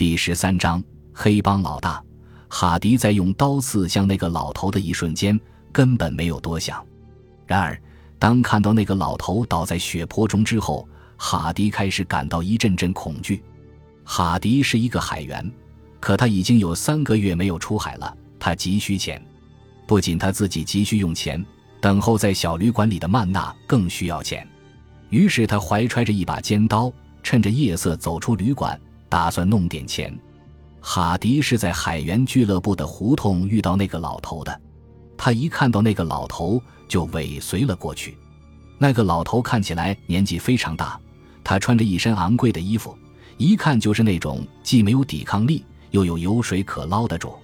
第十三章黑帮老大哈迪在用刀刺向那个老头的一瞬间，根本没有多想。然而，当看到那个老头倒在血泊中之后，哈迪开始感到一阵阵恐惧。哈迪是一个海员，可他已经有三个月没有出海了。他急需钱，不仅他自己急需用钱，等候在小旅馆里的曼娜更需要钱。于是他怀揣着一把尖刀，趁着夜色走出旅馆，打算弄点钱。哈迪是在海员俱乐部的胡同遇到那个老头的，他一看到那个老头就尾随了过去。那个老头看起来年纪非常大，他穿着一身昂贵的衣服，一看就是那种既没有抵抗力又有油水可捞的主。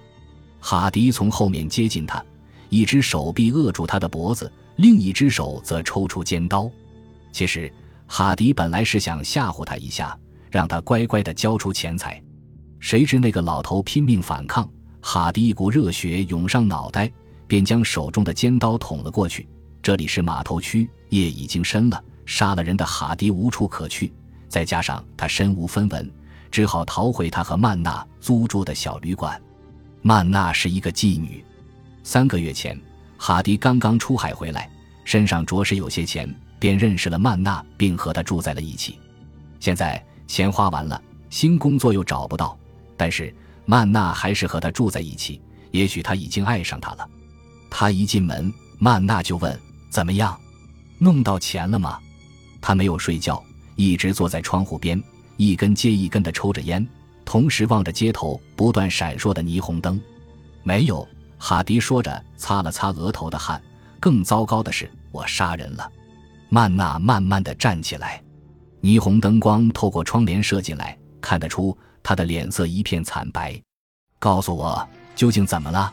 哈迪从后面接近他，一只手臂扼住他的脖子，另一只手则抽出尖刀。其实，哈迪本来是想吓唬他一下，让他乖乖的交出钱财。谁知那个老头拼命反抗，哈迪一股热血涌上脑袋，便将手中的尖刀捅了过去。这里是码头区，夜已经深了，杀了人的哈迪无处可去，再加上他身无分文，只好逃回他和曼娜租住的小旅馆。曼娜是一个妓女。三个月前，哈迪刚刚出海回来，身上着实有些钱，便认识了曼娜，并和她住在了一起。现在钱花完了，新工作又找不到，但是曼娜还是和他住在一起。也许他已经爱上她了。他一进门，曼娜就问：“怎么样，弄到钱了吗？”他没有睡觉，一直坐在窗户边，一根接一根的抽着烟。同时望着街头不断闪烁的霓虹灯，没有。哈迪说着，擦了擦额头的汗。更糟糕的是，我杀人了。曼娜慢慢的站起来，霓虹灯光透过窗帘射进来，看得出他的脸色一片惨白。告诉我究竟怎么了？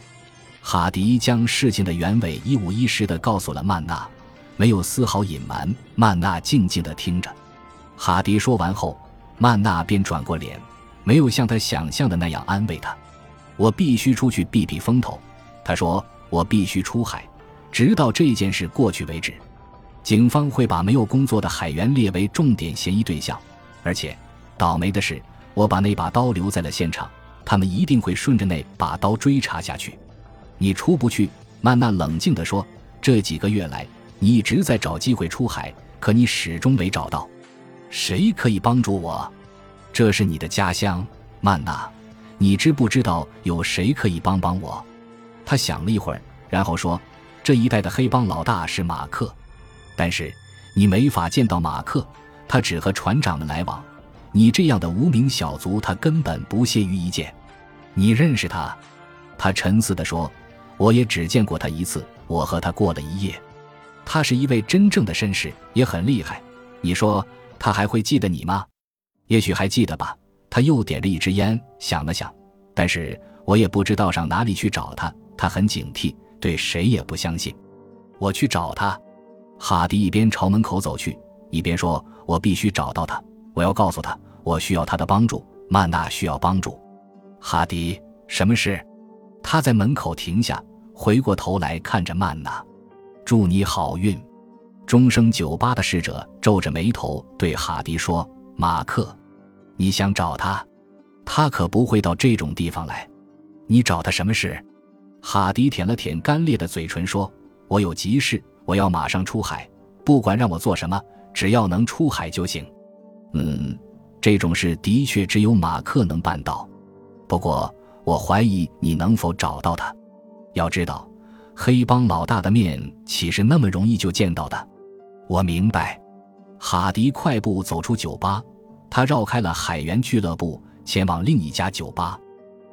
哈迪将事情的原委一五一十的告诉了曼娜，没有丝毫隐瞒。曼娜静静的听着。哈迪说完后，曼娜便转过脸。没有像他想象的那样安慰他，我必须出去避避风头。他说：“我必须出海，直到这件事过去为止。警方会把没有工作的海员列为重点嫌疑对象，而且，倒霉的是，我把那把刀留在了现场，他们一定会顺着那把刀追查下去。你出不去。”曼娜冷静地说：“这几个月来，你一直在找机会出海，可你始终没找到。谁可以帮助我？”这是你的家乡，曼娜，你知不知道有谁可以帮帮我？他想了一会儿，然后说：“这一带的黑帮老大是马克，但是你没法见到马克，他只和船长们来往。你这样的无名小卒，他根本不屑于一见。你认识他？”他沉思地说：“我也只见过他一次，我和他过了一夜。他是一位真正的绅士，也很厉害。你说他还会记得你吗？”也许还记得吧。他又点了一支烟，想了想，但是我也不知道上哪里去找他。他很警惕，对谁也不相信。我去找他。哈迪一边朝门口走去，一边说：“我必须找到他。我要告诉他，我需要他的帮助。曼娜需要帮助。”哈迪，什么事？他在门口停下，回过头来看着曼娜：“祝你好运。”钟声酒吧的侍者皱着眉头对哈迪说。马克，你想找他？他可不会到这种地方来。你找他什么事？哈迪舔了舔干裂的嘴唇，说：“我有急事，我要马上出海。不管让我做什么，只要能出海就行。”嗯，这种事的确只有马克能办到。不过，我怀疑你能否找到他。要知道，黑帮老大的面岂是那么容易就见到的？我明白。哈迪快步走出酒吧，他绕开了海员俱乐部，前往另一家酒吧。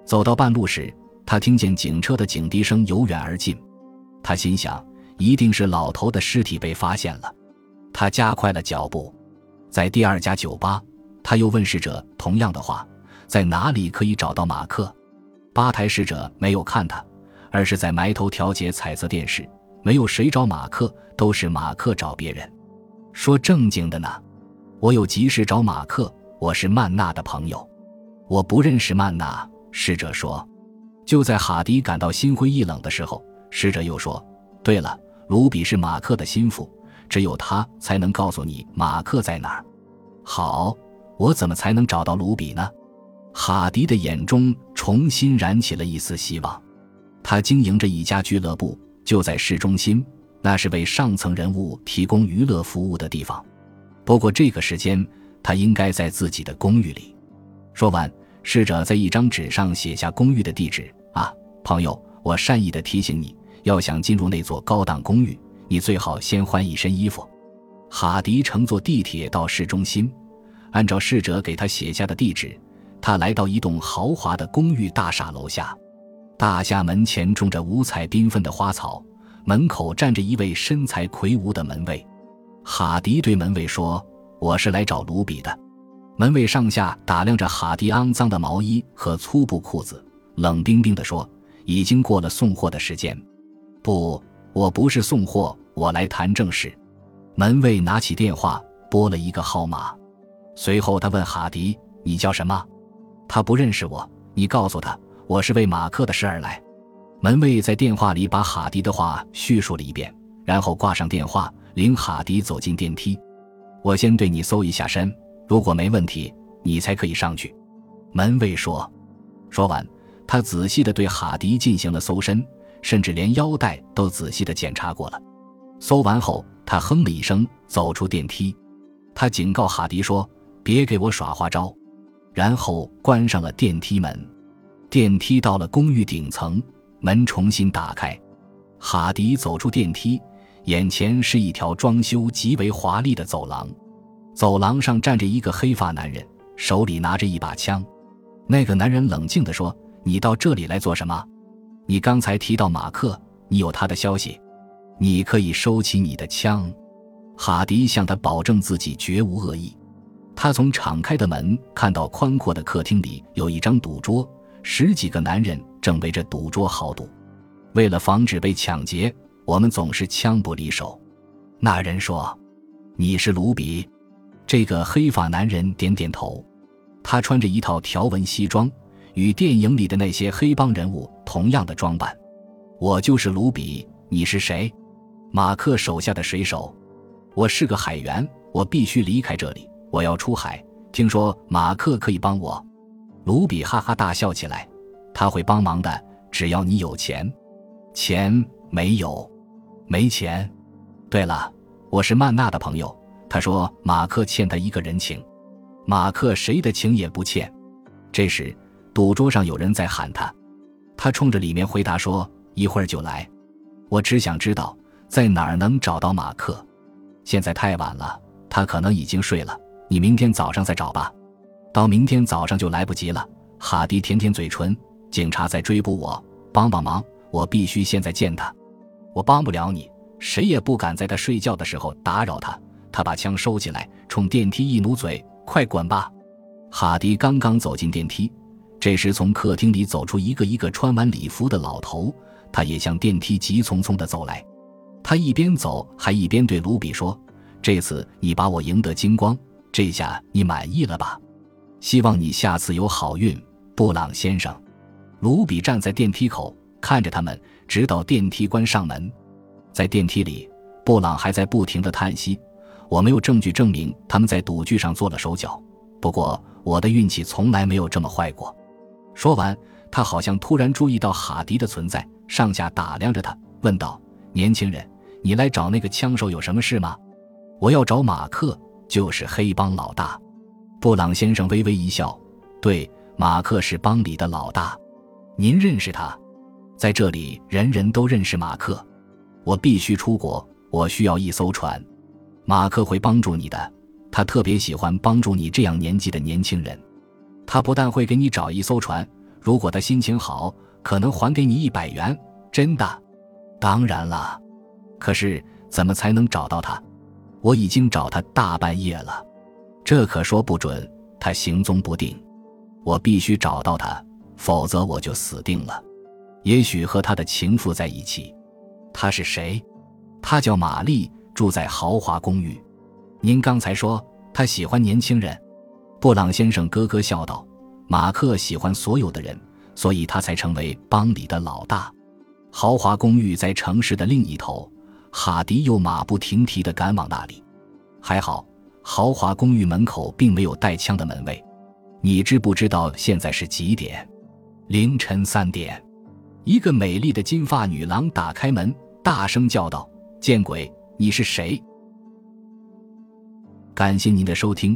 走到半路时，他听见警车的警笛声由远而近。他心想，一定是老头的尸体被发现了。他加快了脚步，在第二家酒吧，他又问侍者同样的话：在哪里可以找到马克？吧台侍者没有看他，而是在埋头调节彩色电视。没有谁找马克，都是马克找别人。说正经的呢，我有急事找马克。我是曼娜的朋友，我不认识曼娜。侍者说。就在哈迪感到心灰意冷的时候，侍者又说：“对了，卢比是马克的心腹，只有他才能告诉你马克在哪儿。”好，我怎么才能找到卢比呢？哈迪的眼中重新燃起了一丝希望。他经营着一家俱乐部，就在市中心，那是为上层人物提供娱乐服务的地方。不过这个时间，他应该在自己的公寓里。说完，侍者在一张纸上写下公寓的地址。啊，朋友，我善意的提醒你，要想进入那座高档公寓，你最好先换一身衣服。哈迪乘坐地铁到市中心，按照侍者给他写下的地址。他来到一栋豪华的公寓大厦楼下，大厦门前种着五彩缤纷的花草，门口站着一位身材魁梧的门卫。哈迪对门卫说：“我是来找卢比的。”门卫上下打量着哈迪肮脏的毛衣和粗布裤子，冷冰冰地说：“已经过了送货的时间。”“不，我不是送货，我来谈正事。”门卫拿起电话拨了一个号码，随后他问哈迪：“你叫什么？”他不认识我，你告诉他我是为马克的事而来。门卫在电话里把哈迪的话叙述了一遍，然后挂上电话，领哈迪走进电梯。我先对你搜一下身，如果没问题，你才可以上去。门卫说。说完，他仔细地对哈迪进行了搜身，甚至连腰带都仔细地检查过了。搜完后，他哼了一声，走出电梯。他警告哈迪说：“别给我耍花招。”然后关上了电梯门，电梯到了公寓顶层，门重新打开，哈迪走出电梯，眼前是一条装修极为华丽的走廊，走廊上站着一个黑发男人，手里拿着一把枪。那个男人冷静地说：“你到这里来做什么？你刚才提到马克，你有他的消息，你可以收起你的枪。”哈迪向他保证自己绝无恶意。他从敞开的门看到宽阔的客厅里有一张赌桌，十几个男人正围着赌桌豪赌。为了防止被抢劫，我们总是枪不离手。那人说：“你是卢比。”这个黑发男人点点头。他穿着一套条纹西装，与电影里的那些黑帮人物同样的装扮。我就是卢比。你是谁？马克手下的水手。我是个海员，我必须离开这里。我要出海，听说马克可以帮我。卢比哈哈大笑起来，他会帮忙的，只要你有钱。钱没有，没钱。对了，我是曼娜的朋友。他说马克欠他一个人情，马克谁的情也不欠。这时，赌桌上有人在喊他，他冲着里面回答说：“一会儿就来。”我只想知道在哪儿能找到马克。现在太晚了，他可能已经睡了。你明天早上再找吧，到明天早上就来不及了。哈迪舔舔嘴唇，警察在追捕我，帮帮忙！我必须现在见他。我帮不了你，谁也不敢在他睡觉的时候打扰他。他把枪收起来，冲电梯一努嘴：“快滚吧！”哈迪刚刚走进电梯，这时从客厅里走出一个一个穿完礼服的老头，他也向电梯急匆匆地走来。他一边走还一边对卢比说：“这次你把我赢得精光。”这下你满意了吧？希望你下次有好运，布朗先生。卢比站在电梯口看着他们，直到电梯关上门。在电梯里，布朗还在不停的叹息。我没有证据证明他们在赌具上做了手脚，不过我的运气从来没有这么坏过。说完，他好像突然注意到哈迪的存在，上下打量着他，问道：“年轻人，你来找那个枪手有什么事吗？”“我要找马克。”就是黑帮老大，布朗先生微微一笑。对，马克是帮里的老大，您认识他？在这里，人人都认识马克。我必须出国，我需要一艘船。马克会帮助你的，他特别喜欢帮助你这样年纪的年轻人。他不但会给你找一艘船，如果他心情好，可能还给你一百元。真的？当然了。可是怎么才能找到他？我已经找他大半夜了，这可说不准，他行踪不定。我必须找到他，否则我就死定了。也许和他的情妇在一起。他是谁？他叫玛丽，住在豪华公寓。您刚才说他喜欢年轻人。布朗先生咯咯笑道：“马克喜欢所有的人，所以他才成为帮里的老大。”豪华公寓在城市的另一头，哈迪又马不停蹄的赶往那里。还好，豪华公寓门口并没有带枪的门卫。你知不知道现在是几点？凌晨三点。一个美丽的金发女郎打开门，大声叫道：“见鬼，你是谁？”感谢您的收听。